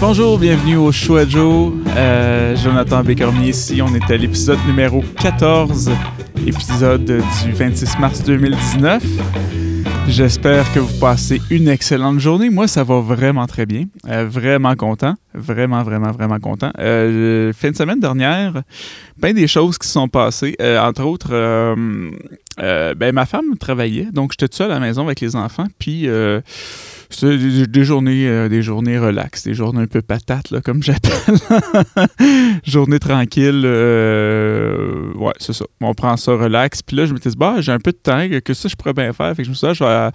Bonjour, bienvenue au Show Joe. Euh, Jonathan Bécormier ici. On est à l'épisode numéro 14, épisode du 26 mars 2019. J'espère que vous passez une excellente journée. Moi, ça va vraiment très bien. Euh, vraiment content. Vraiment, vraiment, vraiment content. Euh, fin de semaine dernière, bien des choses qui sont passées. Entre autres, euh, ben, ma femme travaillait, donc j'étais tout seul à la maison avec les enfants. Puis euh, c'était des, journées, euh, des journées relax, des journées un peu patates, là, comme j'appelle. Journée tranquille. euh, ouais, c'est ça. On prend ça relax. Puis là, je me dit, bah, j'ai un peu de temps, que ça, je pourrais bien faire. Fait que je me suis dit, ah, je vais,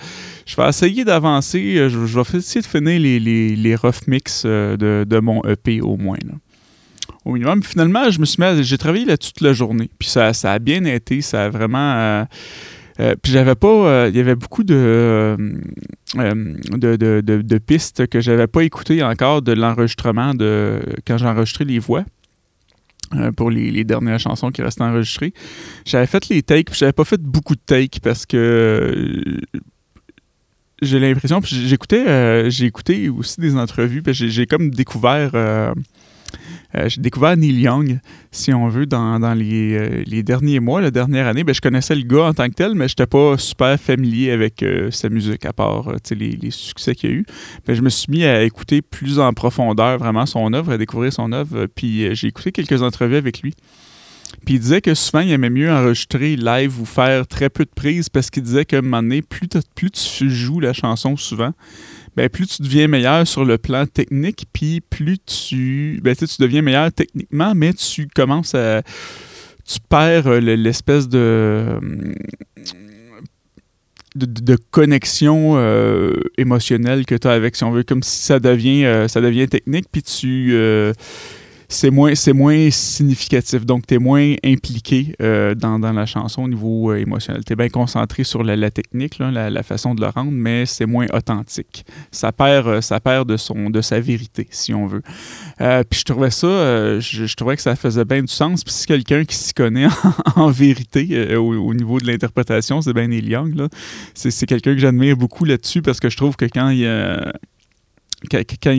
je vais essayer d'avancer. Je, vais essayer de finir les, les, les rough mix de, de mon EP au moins. là. Au minimum. Finalement, je me suis mis j'ai travaillé là toute la journée. Puis ça, ça a bien été. Ça a vraiment. euh, euh, puis j'avais pas. euh, Il y avait beaucoup de, de, de, pistes que j'avais pas écoutées encore de l'enregistrement de quand j'ai enregistré les voix. pour les, dernières chansons qui restaient enregistrées. J'avais fait les takes, puis j'avais pas fait beaucoup de takes parce que j'ai l'impression, puis j'écoutais, j'ai écouté aussi des entrevues, puis j'ai comme découvert, euh, j'ai découvert Neil Young, si on veut, dans, euh, les derniers mois, la dernière année. Ben, je connaissais le gars en tant que tel, mais j'étais pas super familier avec euh, sa musique, à part les, succès qu'il a eu. Ben, je me suis mis à écouter plus en profondeur vraiment son œuvre, à découvrir son œuvre, puis j'ai écouté quelques entrevues avec lui. Puis il disait que souvent, il aimait mieux enregistrer live ou faire très peu de prises parce qu'il disait qu'à un moment donné, plus, plus tu joues la chanson souvent, ben, plus tu deviens meilleur sur le plan technique, puis plus tu, ben, tu deviens meilleur techniquement, mais tu commences à... Tu perds euh, le- l'espèce de... De, de- connexion euh, émotionnelle que tu as avec, si on veut, comme si ça devient, euh, ça devient technique, puis tu... c'est moins, moins significatif. Donc, tu es moins impliqué euh, dans, dans la chanson au niveau euh, émotionnel. Tu es bien concentré sur la, technique, la, façon de le rendre, mais c'est moins authentique. Ça perd, euh, ça perd de, son, de sa vérité, si on veut. Puis je trouvais ça, je, trouvais que ça faisait bien du sens. Puis si quelqu'un qui s'y connaît en, vérité au, au niveau de l'interprétation, c'est bien Neil Young. C'est, quelqu'un que j'admire beaucoup là-dessus parce que je trouve que quand il, quand,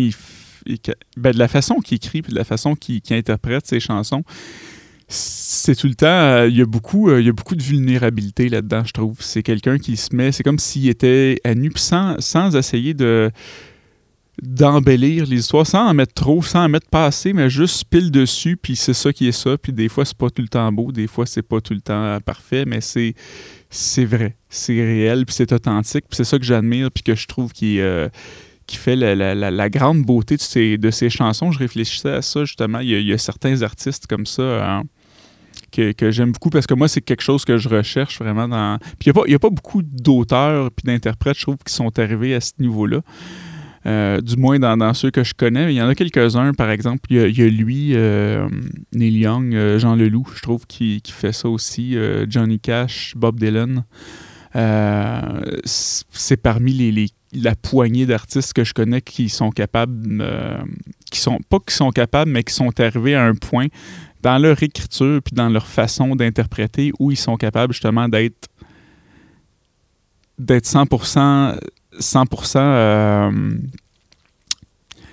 ben, de la façon qu'il écrit puis de la façon qu'il interprète ses chansons, c'est tout le temps, euh, il y a beaucoup, euh, il y a beaucoup de vulnérabilité là-dedans, je trouve. C'est quelqu'un qui se met, c'est comme s'il était à nu, sans, sans essayer de d'embellir les histoires, sans en mettre trop, sans en mettre pas assez, mais juste pile dessus, puis c'est ça qui est ça, puis des fois c'est pas tout le temps beau, des fois c'est pas tout le temps euh, parfait, mais c'est c'est vrai, c'est réel, puis c'est authentique, puis c'est ça que j'admire, puis que je trouve qui euh, qui fait la, la- grande beauté de ces, de chansons. Je réfléchissais à ça justement. Il y a, certains artistes comme ça hein, que, que j'aime beaucoup parce que moi, c'est quelque chose que je recherche vraiment dans. Puis il n'y a, a pas beaucoup d'auteurs puis d'interprètes, je trouve, qui sont arrivés à ce niveau-là. Euh, du moins dans, dans ceux que je connais. Il y en a quelques-uns, par exemple. Il y a, lui, euh, Neil Young, euh, Jean Leloup, je trouve, qui, qui fait ça aussi. Johnny Cash, Bob Dylan. Euh, c'est parmi la poignée d'artistes que je connais qui sont capables, euh, qui sont pas qui sont capables, mais qui sont arrivés à un point dans leur écriture puis dans leur façon d'interpréter où ils sont capables justement d'être d'être 100% 100% euh,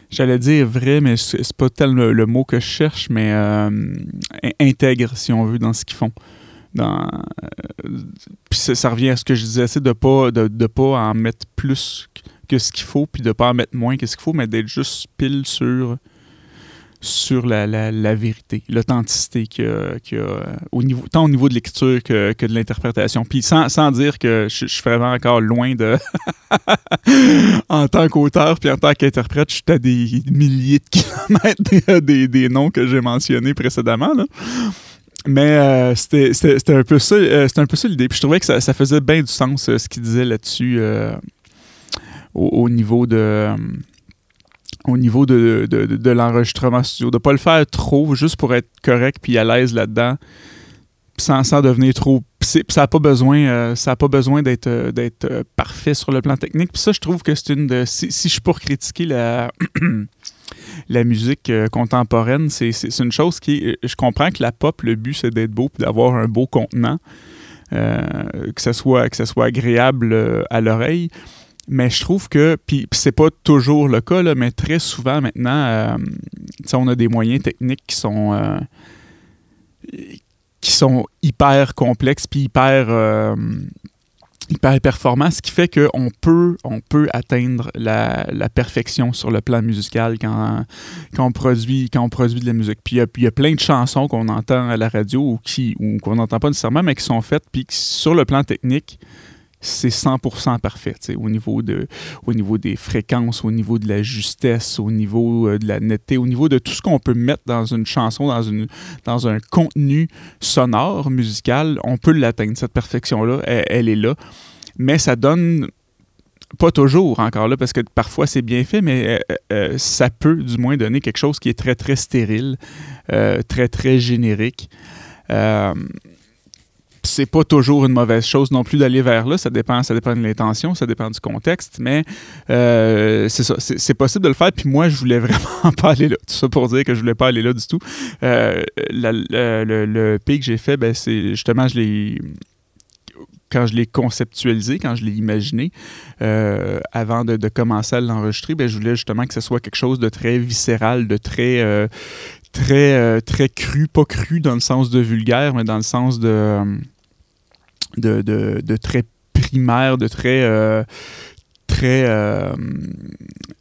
j'allais dire vrai mais c'est pas tel le, mot que je cherche mais euh, in- intègre si on veut dans ce qu'ils font dans euh, puis ça, revient à ce que je disais, c'est de pas de, de pas en mettre plus que- ce qu'il faut, puis de pas en mettre moins que ce qu'il faut, mais d'être juste pile sur sur la, la, la vérité, l'authenticité qu'il y a, euh, au niveau, tant au niveau de l'écriture que, que de l'interprétation. Puis sans, sans dire que je, suis vraiment encore loin de... en tant qu'auteur puis en tant qu'interprète, je suis à des milliers de kilomètres des, des, noms que j'ai mentionnés précédemment. Mais euh, c'était un peu ça, euh, un peu ça l'idée. Puis je trouvais que ça, faisait bien du sens euh, ce qu'il disait là-dessus euh, au, au niveau de au niveau de, de, de- l'enregistrement studio. De pas le faire trop, juste pour être correct puis à l'aise là-dedans, sans, sans devenir trop. Ça n'a pas besoin, besoin d'être parfait sur le plan technique. Puis ça, je trouve que c'est une de. Si, si je suis pour critiquer la. la musique euh, contemporaine, c'est une chose qui. est- Je comprends que la pop, le but, c'est d'être beau puis d'avoir un beau contenant, euh, que, ça soit, que soit agréable euh, à l'oreille. Mais je trouve que, puis c'est pas toujours le cas, là, mais très souvent maintenant, euh, on a des moyens techniques qui sont, euh, qui sont hyper complexes, puis hyper, euh, hyper performants, ce qui fait qu'on peut, on peut atteindre la, perfection sur le plan musical quand, on, produit, de la musique. Puis il y, a plein de chansons qu'on entend à la radio ou, qui, ou qu'on n'entend pas nécessairement, mais qui sont faites, puis sur le plan technique, c'est 100% parfait, au niveau, de, au niveau des fréquences, au niveau de la justesse, au niveau euh, de la netteté, au niveau de tout ce qu'on peut mettre dans une chanson, dans, une, dans un contenu sonore, musical, on peut l'atteindre, cette perfection-là, elle, est là. Mais ça donne pas toujours encore là, parce que parfois c'est bien fait, mais euh, euh, ça peut du moins donner quelque chose qui est très très stérile, très très générique c'est pas toujours une mauvaise chose non plus d'aller vers là. Ça dépend, ça dépend de l'intention, ça dépend du contexte, mais euh, c'est ça, c'est possible de le faire. Puis moi, je voulais vraiment pas aller là. Tout ça pour dire que je voulais pas aller là du tout. Euh, le, le P que j'ai fait, ben, c'est justement, je l'ai quand je l'ai conceptualisé, quand je l'ai imaginé, euh, avant de, commencer à l'enregistrer, ben, je voulais justement que ce soit quelque chose de très viscéral, de très, très, très cru, pas cru dans le sens de vulgaire, mais dans le sens de de, de, très primaire, de très. Euh, très. Euh,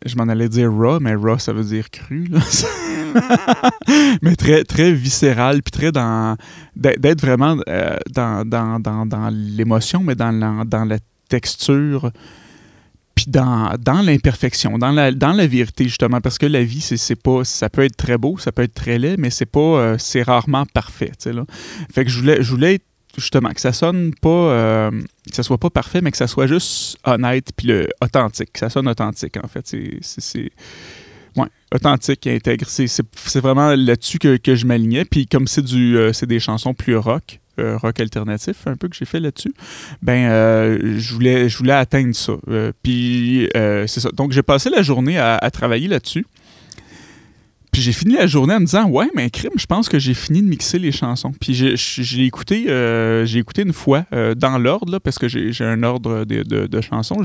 je m'en allais dire raw, mais raw, ça veut dire cru. mais très, très viscéral, puis très dans. d'être vraiment euh, dans, dans, dans, dans l'émotion, mais dans la, dans la texture puis dans, dans l'imperfection, dans la, dans la vérité, justement, parce que la vie, c'est, pas, ça peut être très beau, ça peut être très laid, mais c'est pas, c'est rarement parfait, là. Fait que je voulais, je voulais être justement, que ça sonne pas, euh, que ça soit pas parfait, mais que ça soit juste honnête puis le, authentique, que ça sonne authentique en fait. C'est, ouais, authentique intègre. C'est, vraiment là-dessus que, que je m'alignais. Puis comme c'est du, euh, c'est des chansons plus rock, euh, rock alternatif un peu que j'ai fait là-dessus, ben je voulais, je voulais atteindre ça. puis c'est ça. Donc j'ai passé la journée à travailler là-dessus. Puis j'ai fini la journée en me disant Ouais, mais crime, je pense que j'ai fini de mixer les chansons. Puis j'ai écouté, euh, j'ai écouté une fois euh, dans l'ordre, parce que j'ai un ordre de, de, chansons.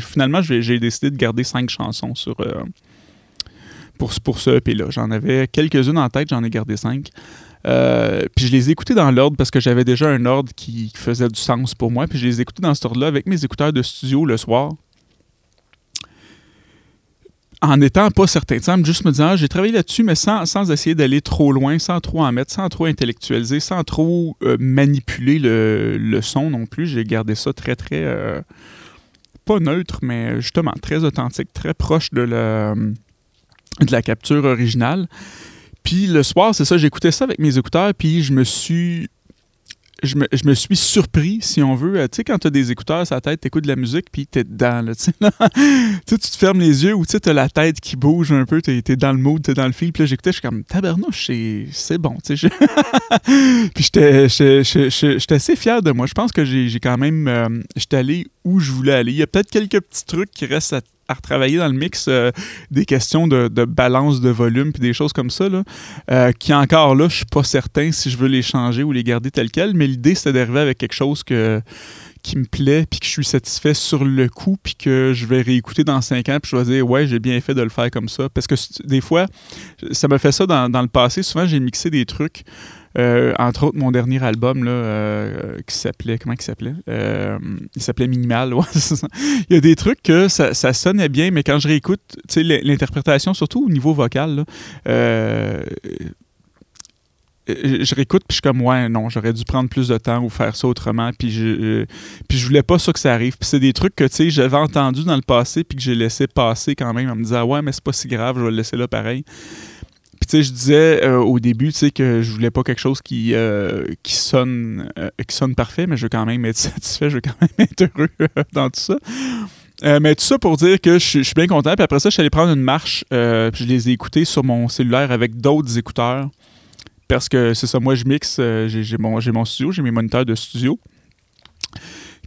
finalement, j'ai décidé de garder cinq chansons sur, euh, pour, pour ce EP-là. J'en avais quelques-unes en tête, j'en ai gardé cinq. puis je les ai écoutées dans l'ordre parce que j'avais déjà un ordre qui, faisait du sens pour moi. Puis je les ai écoutées dans cet ordre-là avec mes écouteurs de studio le soir en étant pas certain. Tu juste me disant, ah, j'ai travaillé là-dessus, mais sans, sans essayer d'aller trop loin, sans trop en mettre, sans trop intellectualiser, sans trop euh, manipuler le, son non plus. J'ai gardé ça très, très. Euh, pas neutre, mais justement très authentique, très proche de la, de la capture originale. Puis le soir, c'est ça, j'écoutais ça avec mes écouteurs, puis je me suis je me, je me, suis surpris, si on veut. Tu sais, quand tu as des écouteurs sur la tête, tu de la musique, puis tu es dedans. Là, tu tu te fermes les yeux ou tu as la tête qui bouge un peu, tu es, dans le mood, tu es dans le fil. Puis là, j'écoutais, je suis comme tabarnouche, c'est bon. Puis j'étais assez fier de moi. Je pense que j'ai quand même. Euh, j'étais allé où je voulais aller. Il y a peut-être quelques petits trucs qui restent à à retravailler dans le mix euh, des questions de, balance de volume puis des choses comme ça, là, euh, qui encore là, je suis pas certain si je veux les changer ou les garder telles quelles, mais l'idée, c'était d'arriver avec quelque chose que, qui me plaît puis que je suis satisfait sur le coup puis que je vais réécouter dans cinq ans puis je vais dire ouais j'ai bien fait de le faire comme ça. Parce que des fois ça me fait ça dans le passé. Souvent j'ai mixé des trucs euh, entre autres, mon dernier album là, euh, qui s'appelait. Comment il s'appelait? Euh, Il s'appelait Minimal. il y a des trucs que ça, sonnait bien, mais quand je réécoute, l'interprétation, surtout au niveau vocal, je réécoute puis je suis comme ouais non j'aurais dû prendre plus de temps ou faire ça autrement puis je puis je voulais pas ça que ça arrive puis c'est des trucs que tu sais j'avais entendu dans le passé puis que j'ai laissé passer quand même en me disant ouais mais c'est pas si grave je vais le laisser là pareil puis tu sais, je disais euh, au début, tu sais, que je voulais pas quelque chose qui, euh, qui, sonne, euh, qui sonne parfait, mais je veux quand même être satisfait, je veux quand même être heureux dans tout ça. mais tout ça pour dire que je, suis bien content. Puis après ça, je suis allé prendre une marche, puis je les ai écoutés sur mon cellulaire avec d'autres écouteurs. Parce que c'est ça, moi je mixe, j'ai mon, mon studio, j'ai mes moniteurs de studio.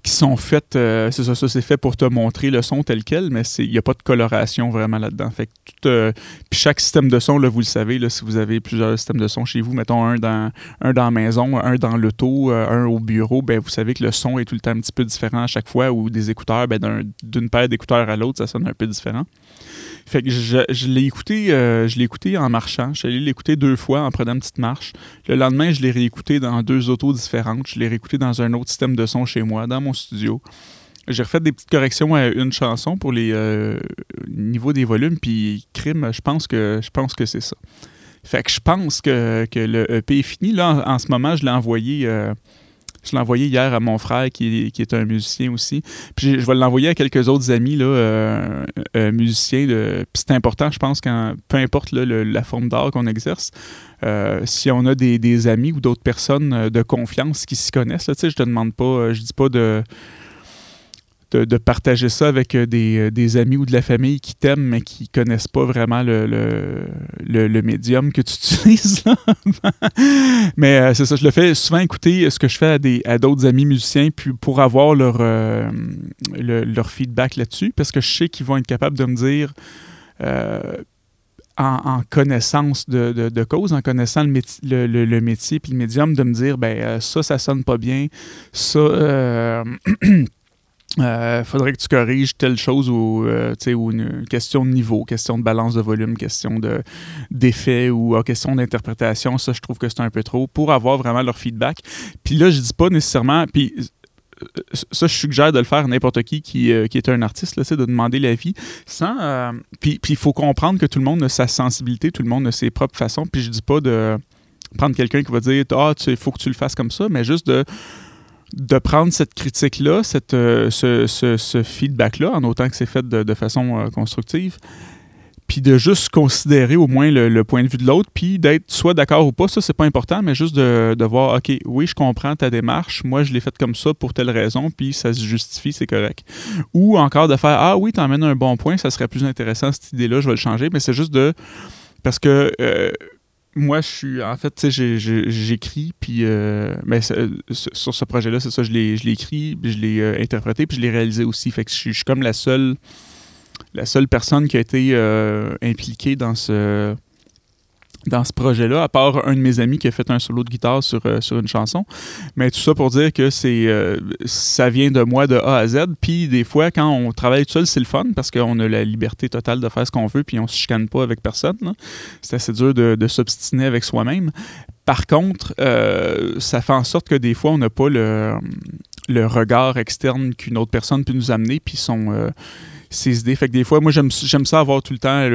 Qui sont faites, euh, c'est ça, ça c'est fait pour te montrer le son tel quel, mais il n'y a pas de coloration vraiment là-dedans. Fait que tout, euh, chaque système de son, là, vous le savez, là, si vous avez plusieurs systèmes de son chez vous, mettons un dans, un dans la maison, un dans l'auto, euh, un au bureau, ben, vous savez que le son est tout le temps un petit peu différent à chaque fois, ou des écouteurs, ben, d'une paire d'écouteurs à l'autre, ça sonne un peu différent. Fait que je, l'ai écouté, euh, je l'ai écouté en marchant. Je suis allé l'écouter deux fois en prenant une petite marche. Le lendemain, je l'ai réécouté dans deux autos différentes. Je l'ai réécouté dans un autre système de son chez moi, dans mon studio. J'ai refait des petites corrections à une chanson pour les euh, niveaux des volumes, puis crime, je pense que je pense que c'est ça. Fait que je pense que, le EP est fini. Là, en, ce moment, je l'ai envoyé. Euh, je l'ai envoyé hier à mon frère qui, est un musicien aussi. Puis je vais l'envoyer à quelques autres amis là, euh, euh, musiciens. Puis c'est important, je pense, quand, peu importe la forme d'art qu'on exerce, euh, si on a des, amis ou d'autres personnes de confiance qui s'y connaissent, là, je te demande pas, je dis pas de de, partager ça avec euh, euh, des, amis ou de la famille qui t'aiment, mais qui connaissent pas vraiment le, le, médium que tu utilises. mais euh, c'est ça, je le fais souvent écouter ce que je fais à, des, à d'autres amis musiciens puis pour avoir leur, leur feedback là-dessus, parce que je sais qu'ils vont être capables de me dire. en, connaissance de, cause, en connaissant le, métier, le, métier puis le médium, de me dire ben ça, ça sonne pas bien, ça Euh, faudrait que tu corriges telle chose ou, euh, ou une question de niveau, question de balance de volume, question de, d'effet ou euh, question d'interprétation. Ça, je trouve que c'est un peu trop pour avoir vraiment leur feedback. Puis là, je dis pas nécessairement. Puis ça, je suggère de le faire à n'importe qui qui, qui, est un artiste, là, de demander l'avis. Puis il faut comprendre que tout le monde a sa sensibilité, tout le monde a ses propres façons. Puis je dis pas de prendre quelqu'un qui va dire Ah, il faut que tu le fasses comme ça, mais juste de de prendre cette critique-là, euh, ce, feedback-là, en autant que c'est fait de, façon euh, constructive, puis de juste considérer au moins le, point de vue de l'autre, puis d'être soit d'accord ou pas, ça c'est pas important, mais juste de, voir, OK, oui, je comprends ta démarche, moi je l'ai faite comme ça pour telle raison, puis ça se justifie, c'est correct. Ou encore de faire, ah oui, t'emmènes un bon point, ça serait plus intéressant cette idée-là, je vais le changer, mais c'est juste de... Parce que... Euh, moi, je suis. En fait, tu sais, j'écris, puis. Euh, mais sur ce projet-là, c'est ça, je l'ai écrit, je l'ai euh, interprété, puis je l'ai réalisé aussi. Fait que je suis, comme la seule. La seule personne qui a été euh, impliquée dans ce dans ce projet-là, à part un de mes amis qui a fait un solo de guitare sur, euh, sur une chanson. Mais tout ça pour dire que c'est euh, ça vient de moi de A à Z. Puis des fois, quand on travaille tout seul, c'est le fun parce qu'on a la liberté totale de faire ce qu'on veut puis on se chicane pas avec personne. C'est assez dur de, de s'obstiner avec soi-même. Par contre, euh, ça fait en sorte que des fois, on n'a pas le, le regard externe qu'une autre personne peut nous amener, puis son ses idées. Fait que des fois, moi, j'aime ça avoir tout le temps,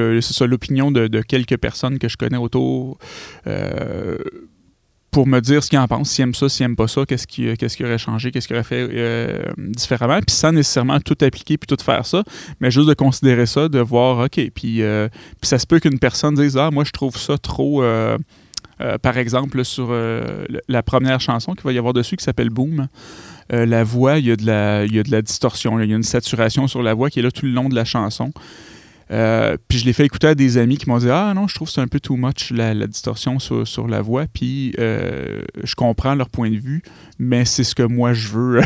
l'opinion de, quelques personnes que je connais autour. Euh, pour me dire ce qu'ils en pensent, s'ils aiment ça, s'ils n'aiment pas ça, qu'est-ce qui, qu'est-ce qui aurait changé, qu'est-ce qu'il aurait fait euh, différemment, puis sans nécessairement tout appliquer puis tout faire ça, mais juste de considérer ça, de voir, OK, puis, euh, puis ça se peut qu'une personne dise, ah, moi, je trouve ça trop... par exemple, sur la première chanson qu'il va y avoir dessus qui s'appelle Boom, euh, la voix, il y, a de la distorsion, il y a une saturation sur la voix qui est là tout le long de la chanson. Euh, puis je l'ai fait écouter à des amis qui m'ont dit Ah non, je trouve que c'est un peu too much la, distorsion sur, la voix. Puis euh, je comprends leur point de vue, mais c'est ce que moi je veux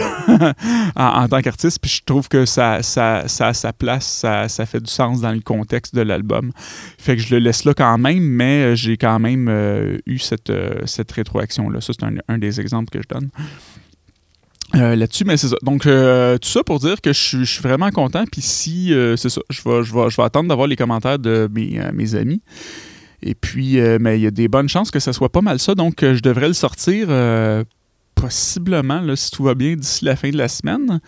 en, tant qu'artiste. Puis je trouve que ça, ça, ça a sa place, ça, ça, fait du sens dans le contexte de l'album. Fait que je le laisse là quand même, mais j'ai quand même eu cette, cette rétroaction-là. Ça, c'est un, un, des exemples que je donne. Euh, là-dessus, mais c'est ça. Donc, euh, tout ça pour dire que je, suis vraiment content. Puis si, euh, c'est ça, je vais, je, vais, je vais attendre d'avoir les commentaires de mes, amis. Et puis, mais il y a des bonnes chances que ça soit pas mal ça. Donc, je devrais le sortir possiblement, là, si tout va bien, d'ici la fin de la semaine,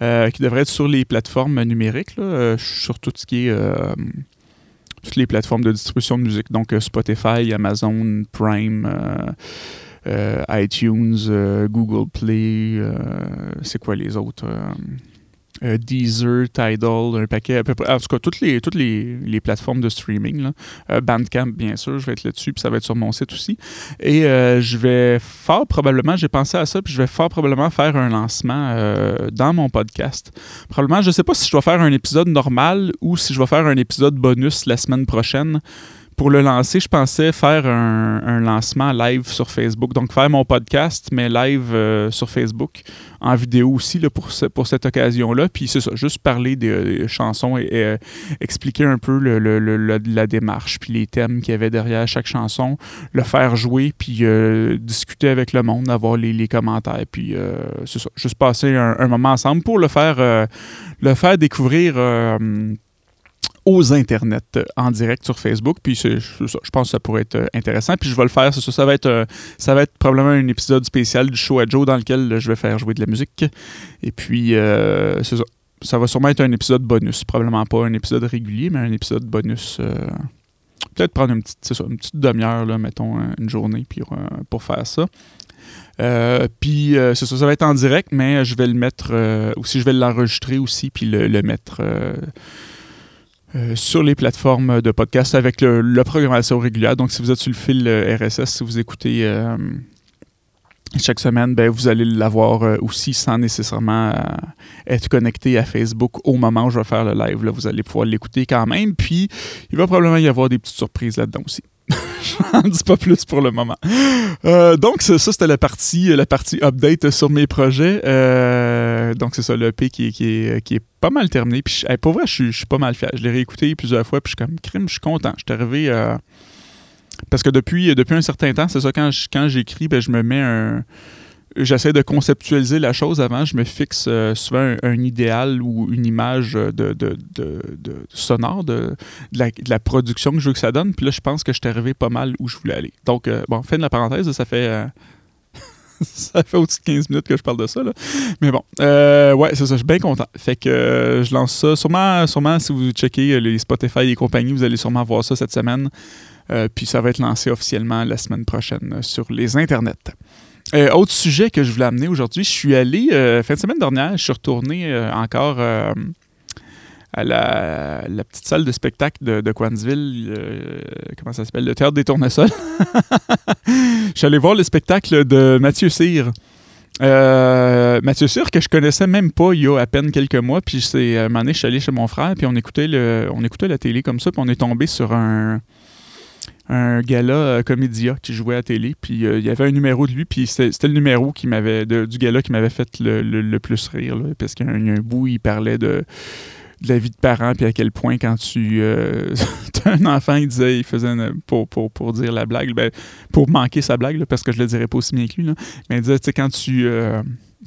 qui devrait être sur les plateformes numériques, sur tout ce qui est toutes les plateformes de distribution de musique. Donc, Spotify, Amazon, Prime. Euh, iTunes, euh, Google Play, euh, c'est quoi les autres Deezer, Tidal, un paquet, à peu près, en tout cas, toutes les, toutes les, plateformes de streaming. Bandcamp, bien sûr, je vais être là-dessus, puis ça va être sur mon site aussi. Et je vais fort probablement, j'ai pensé à ça, puis je vais fort probablement faire un lancement dans mon podcast. Probablement, je ne sais pas si je dois faire un épisode normal ou si je vais faire un épisode bonus la semaine prochaine pour le lancer, je pensais faire un, lancement live sur Facebook. Donc, faire mon podcast, mais live euh, sur Facebook, en vidéo aussi, pour, cette occasion-là. Puis, c'est ça, juste parler des, chansons et, euh, expliquer un peu la démarche, puis les thèmes qu'il y avait derrière chaque chanson, le faire jouer, puis euh, discuter avec le monde, avoir les, commentaires. Puis, c'est ça, juste passer un, un, moment ensemble pour le faire, le faire découvrir aux internets euh, en direct sur Facebook. Puis je pense que ça pourrait être euh, intéressant. Puis je vais le faire, ça, ça va être, euh, ça va être probablement un épisode spécial du show à Joe dans lequel je vais faire jouer de la musique. Et puis ça. Ça va sûrement être un épisode bonus. Probablement pas un épisode régulier, mais un épisode bonus. Peut-être prendre une petite, une petite demi-heure, mettons, une journée puis, pour faire ça. puis ça, ça va être en direct, mais je vais le mettre aussi, je vais l'enregistrer aussi, puis le mettre euh, sur les plateformes de podcast avec le, la programmation régulière. Donc, si vous êtes sur le fil euh, RSS, si vous écoutez euh, chaque semaine, ben, vous allez l'avoir aussi sans nécessairement être connecté à Facebook au moment où je vais faire le live. Là, vous allez pouvoir l'écouter quand même. Puis, il va probablement y avoir des petites surprises là-dedans aussi. J'en dis pas plus pour le moment. Donc, ça, c'était la partie, la partie update sur mes projets. Euh, donc, c'est ça, l'EP qui, qui, est, qui est pas mal terminé. Puis, pour vrai, je suis pas mal fier. Je l'ai réécouté plusieurs fois, puis je suis comme crime, je suis content. Je suis arrivé. Euh, parce que depuis, depuis un certain temps, c'est ça, quand, quand j'écris, ben, je me mets un j'essaie de conceptualiser la chose avant. Je me fixe euh, souvent un, idéal ou une image de, de, de, de sonore de, la, production que je veux que ça donne. Puis là, je pense que je suis arrivé pas mal où je voulais aller. Donc, euh, bon, fin de la parenthèse, ça fait. Euh, ça fait au-dessus de 15 minutes que je parle de ça. Là. Mais bon, ouais, c'est ça, je suis bien content. Fait que je lance ça. Sûrement, sûrement, si vous checkez les Spotify et compagnie, vous allez sûrement voir ça cette semaine. puis ça va être lancé officiellement la semaine prochaine sur les internets. Euh, autre sujet que je voulais amener aujourd'hui, je suis allé, euh, fin de semaine dernière, je suis retourné euh, encore à la, petite salle de spectacle de, de comment ça s'appelle, le Théâtre des Tournesols. je suis allé voir le spectacle de Mathieu Cyr. Mathieu Cyr, que je connaissais même pas il y a à peine quelques mois, puis c'est un moment donné, je suis allé chez mon frère, puis on écoutait, le, on écoutait la télé comme ça, puis on est tombé sur un un gala euh, comédia qui jouait à télé. Puis euh, il y avait un numéro de lui, puis c'était le numéro qui m'avait du gala qui m'avait fait le, plus rire. parce qu'il y, a un bout, il parlait de, la vie de parents, puis à quel point quand tu euh, un enfant, il disait, il faisait pour, pour, dire la blague, ben, pour manquer sa blague, parce que je le dirais pas aussi bien que lui, mais il disait, tu sais, quand tu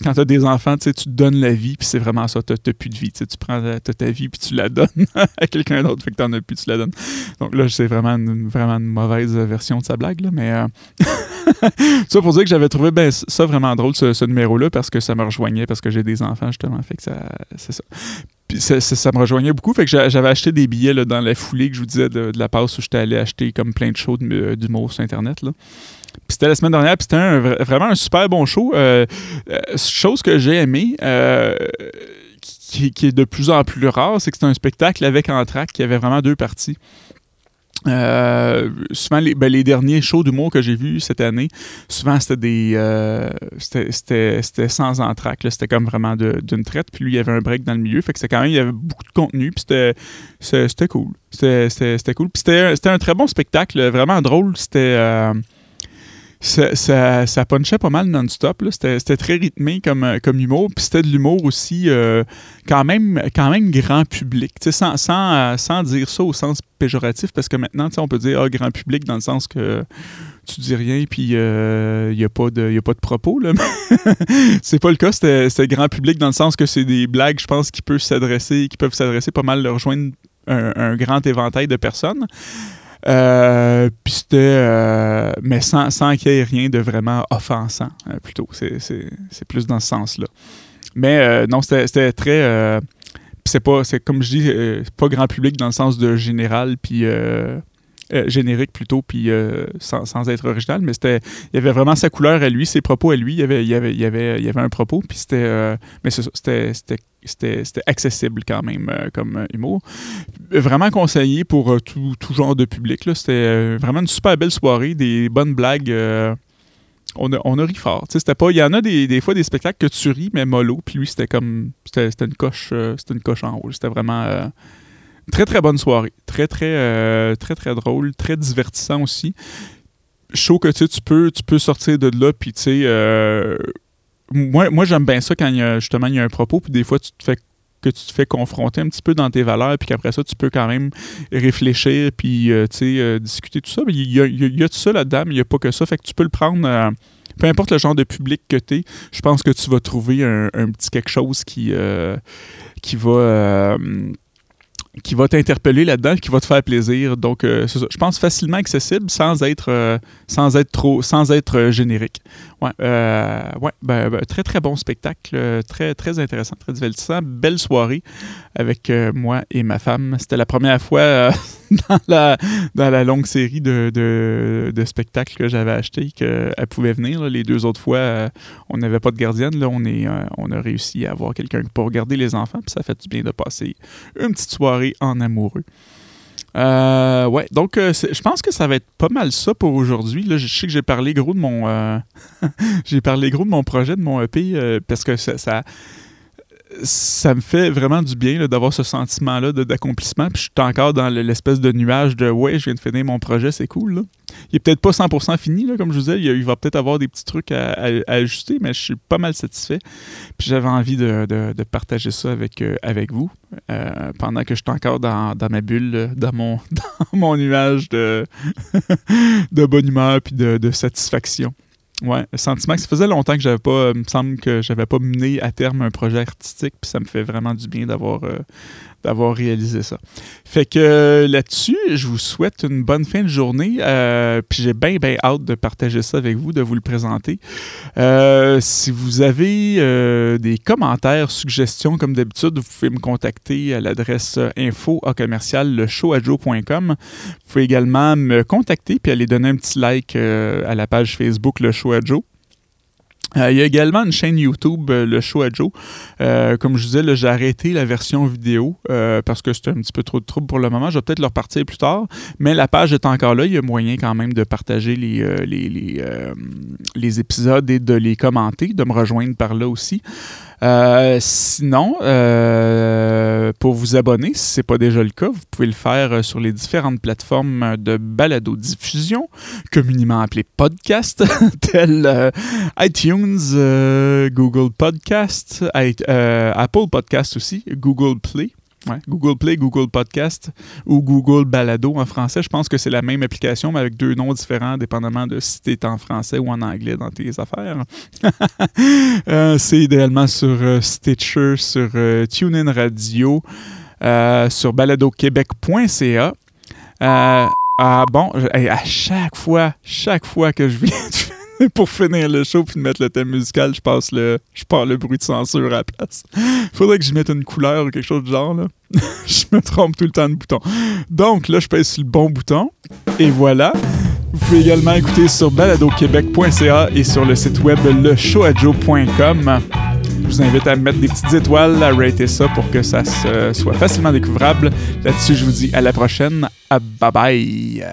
quand tu as des enfants, tu donnes la vie, puis c'est vraiment ça, tu n'as plus de vie. Tu prends ta vie, puis tu la donnes à quelqu'un d'autre, fait que tu n'en as plus, tu la donnes. Donc là, c'est vraiment une, vraiment une mauvaise version de sa blague, là, mais... Euh... ça pour dire que j'avais trouvé ben, ça vraiment drôle, ce, numéro-là, parce que ça me rejoignait, parce que j'ai des enfants, justement, fait que ça... c'est ça. Puis ça, ça, me rejoignait beaucoup, fait que j'avais acheté des billets là, dans la foulée que je vous disais de, la passe où j'étais allé acheter comme plein de shows d'humour sur Internet, là c'était la semaine dernière, puis c'était vraiment un super bon show. Euh, euh, chose que j'ai aimé, euh, qui, est de plus en plus rare, c'est que c'était un spectacle avec Entraque qui avait vraiment deux parties. Souvent, les, ben, les, derniers shows d'humour que j'ai vus cette année, souvent c'était des. c'était sans entraque. C'était comme vraiment d'une traite. Puis lui, il y avait un break dans le milieu. Fait que c'était quand même, il y avait beaucoup de contenu. Puis c'était cool. C'était cool. Puis c'était un très bon spectacle, vraiment drôle. C'était ça, ça, punchait pas mal non-stop. C'était très rythmé comme, euh, comme humour. Puis c'était de l'humour aussi euh, quand, même, quand même grand public. Sans, sans, euh, sans, dire ça au sens péjoratif, parce que maintenant, on peut dire ah, grand public dans le sens que tu dis rien puis il n'y a, pas de, a pas de propos. c'est pas le cas. C'était grand public dans le sens que c'est des blagues, je pense, qui peuvent s'adresser, qui peuvent s'adresser pas mal, rejoindre un grand éventail de personnes. Euh, puis c'était. Euh, mais sans, sans qu'il y ait rien de vraiment offensant, euh, plutôt. C'est plus dans ce sens-là. Mais non, c'était très. c'est pas. C'est comme je dis, pas grand public dans le sens de général, puis. Générique plutôt, puis sans, sans, être original, mais c'était, il y avait vraiment sa couleur à lui, ses propos à lui, il y avait, il y avait, il y avait, il y avait un propos, puis c'était, mais c'était, c'était c'était accessible quand même euh, comme euh, humour. Vraiment conseillé pour euh, tout, genre de public. C'était vraiment une super belle soirée, des bonnes blagues. on, a, on a ri fort. pas, il y en a des, fois des spectacles que tu ris, mais mollo. Puis lui, c'était comme. C'était une coche c'était une coche en haut. C'était vraiment. Très, très bonne soirée. Très, très, très, très drôle. Très divertissant aussi. Chaud que tu peux, tu peux sortir de là, puis tu sais. moi, moi j'aime bien ça quand y a, justement il y a un propos, puis des fois tu te fais que tu te fais confronter un petit peu dans tes valeurs, puis qu'après ça, tu peux quand même réfléchir, puis euh, euh, discuter tout ça. Il y a, tout ça là-dedans, mais il n'y a pas que ça. Fait que tu peux le prendre. Euh, peu importe le genre de public que tu es, je pense que tu vas trouver un, petit quelque chose qui, qui va qui va t'interpeller là-dedans, qui va te faire plaisir. Donc, je pense facilement accessible sans être, sans être trop, sans être générique. Ouais, euh, ouais ben, ben, très très bon spectacle, très très intéressant, très divertissant. Belle soirée avec euh, moi et ma femme. C'était la première fois euh, dans, la, dans la longue série de, de, spectacles que j'avais acheté qu'elle pouvait venir. Les deux autres fois, on n'avait pas de gardienne. Là, on, est, on a réussi à avoir quelqu'un pour garder les enfants. Puis ça fait du bien de passer une petite soirée en amoureux. Euh, ouais, donc euh, je pense que ça va être pas mal ça pour aujourd'hui. je sais que j'ai parlé gros de mon euh, j'ai parlé gros de mon projet, de mon EP, parce que ça, me fait vraiment du bien d'avoir ce sentiment-là d'accomplissement. Puis je suis encore dans l'espèce de nuage de ouais, je viens de finir mon projet, c'est cool. Il est peut-être pas 100% fini, comme je vous disais. Il, va peut-être avoir des petits trucs à, ajuster, mais je suis pas mal satisfait. Puis j'avais envie de, partager ça avec, euh, vous euh, pendant que je suis encore dans, ma bulle, dans mon, nuage de, de bonne humeur puis de, satisfaction. Ouais, le sentiment que ça faisait longtemps que j'avais pas, il me semble que j'avais pas mené à terme un projet artistique, puis ça me fait vraiment du bien d'avoir euh, d'avoir réalisé ça. Fait que euh, là-dessus, je vous souhaite une bonne fin de journée. Euh, puis j'ai bien, bien hâte de partager ça avec vous, de vous le présenter. Euh, si vous avez des commentaires, suggestions, comme d'habitude, vous pouvez me contacter à l'adresse info à commercial Vous pouvez également me contacter puis aller donner un petit like à la page Facebook Le Show à Joe. Euh, il y a également une chaîne YouTube, euh, le show à Joe. Euh, comme je disais, j'ai arrêté la version vidéo parce que c'était un petit peu trop de trouble pour le moment. Je vais peut-être le repartir plus tard, mais la page est encore là. Il y a moyen quand même de partager les, les, les épisodes et de les commenter, de me rejoindre par là aussi. Euh, sinon, euh, pour vous abonner, si ce n'est pas déjà le cas, vous pouvez le faire euh, sur les différentes plateformes de balado-diffusion, communément appelées podcast, telles iTunes, Google Podcast, Apple Podcast aussi, Google Play. Google Play, Google Podcast ou Google Balado en français. Je pense que c'est la même application, mais avec deux noms différents, dépendamment de si tu es en français ou en anglais dans tes affaires. Euh, c'est idéalement sur euh, Stitcher, sur euh, TuneIn Radio, sur baladoquebec.ca. ah bon, à chaque fois, chaque fois que je viens de pour finir le show puis de mettre le thème musical, je passe le je pars le bruit de censure à la place. Faudrait que je mette une couleur ou quelque chose de genre là. je me trompe tout le temps de bouton. Donc là, je pèse sur le bon bouton et voilà. Vous pouvez également écouter sur baladoquebec.ca et sur le site web leshowadjo.com. Je vous invite à mettre des petites étoiles, à rater ça pour que ça soit facilement découvrable. Là-dessus, je vous dis à la prochaine. Bye bye.